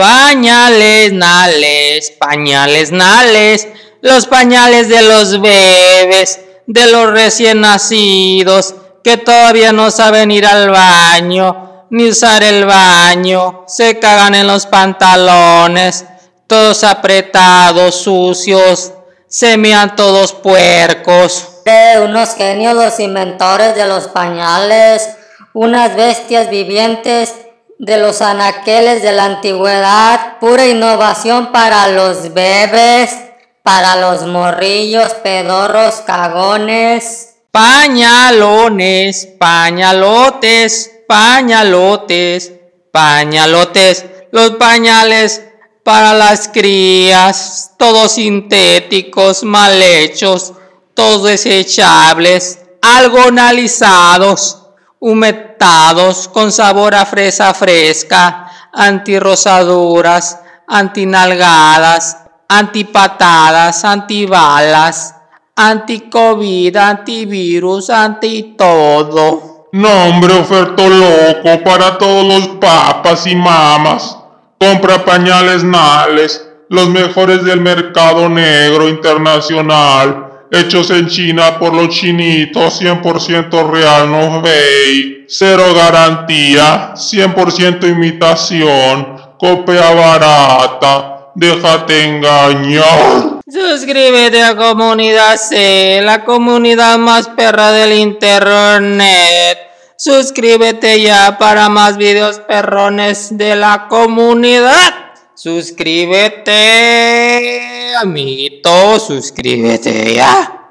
Pañales, nales, pañales, nales, los pañales de los bebés, de los recién nacidos, que todavía no saben ir al baño, ni usar el baño, se cagan en los pantalones, todos apretados, sucios, se mean todos puercos. De unos genios los inventores de los pañales, unas bestias vivientes de los anaqueles de la antigüedad, pura innovación para los bebés, para los morrillos, pedorros, cagones. Pañalones, pañalotes, pañalotes, pañalotes, los pañales para las crías, todos sintéticos, mal hechos, todos desechables, algo analizados con sabor a fresa fresca, antirrosaduras, antinalgadas, antipatadas, antibalas, anti-COVID, antivirus, anti todo. Nombre oferto loco para todos los papas y mamas. Compra pañales Nales, los mejores del mercado negro internacional hechos en China por los chinitos, 100% real, no fake, cero garantía, 100% imitación, copia barata, déjate engañar. Suscríbete a Comunidad C, la comunidad más perra del internet. Suscríbete ya para más videos perrones de la comunidad. Suscríbete, amiguito, suscríbete ya.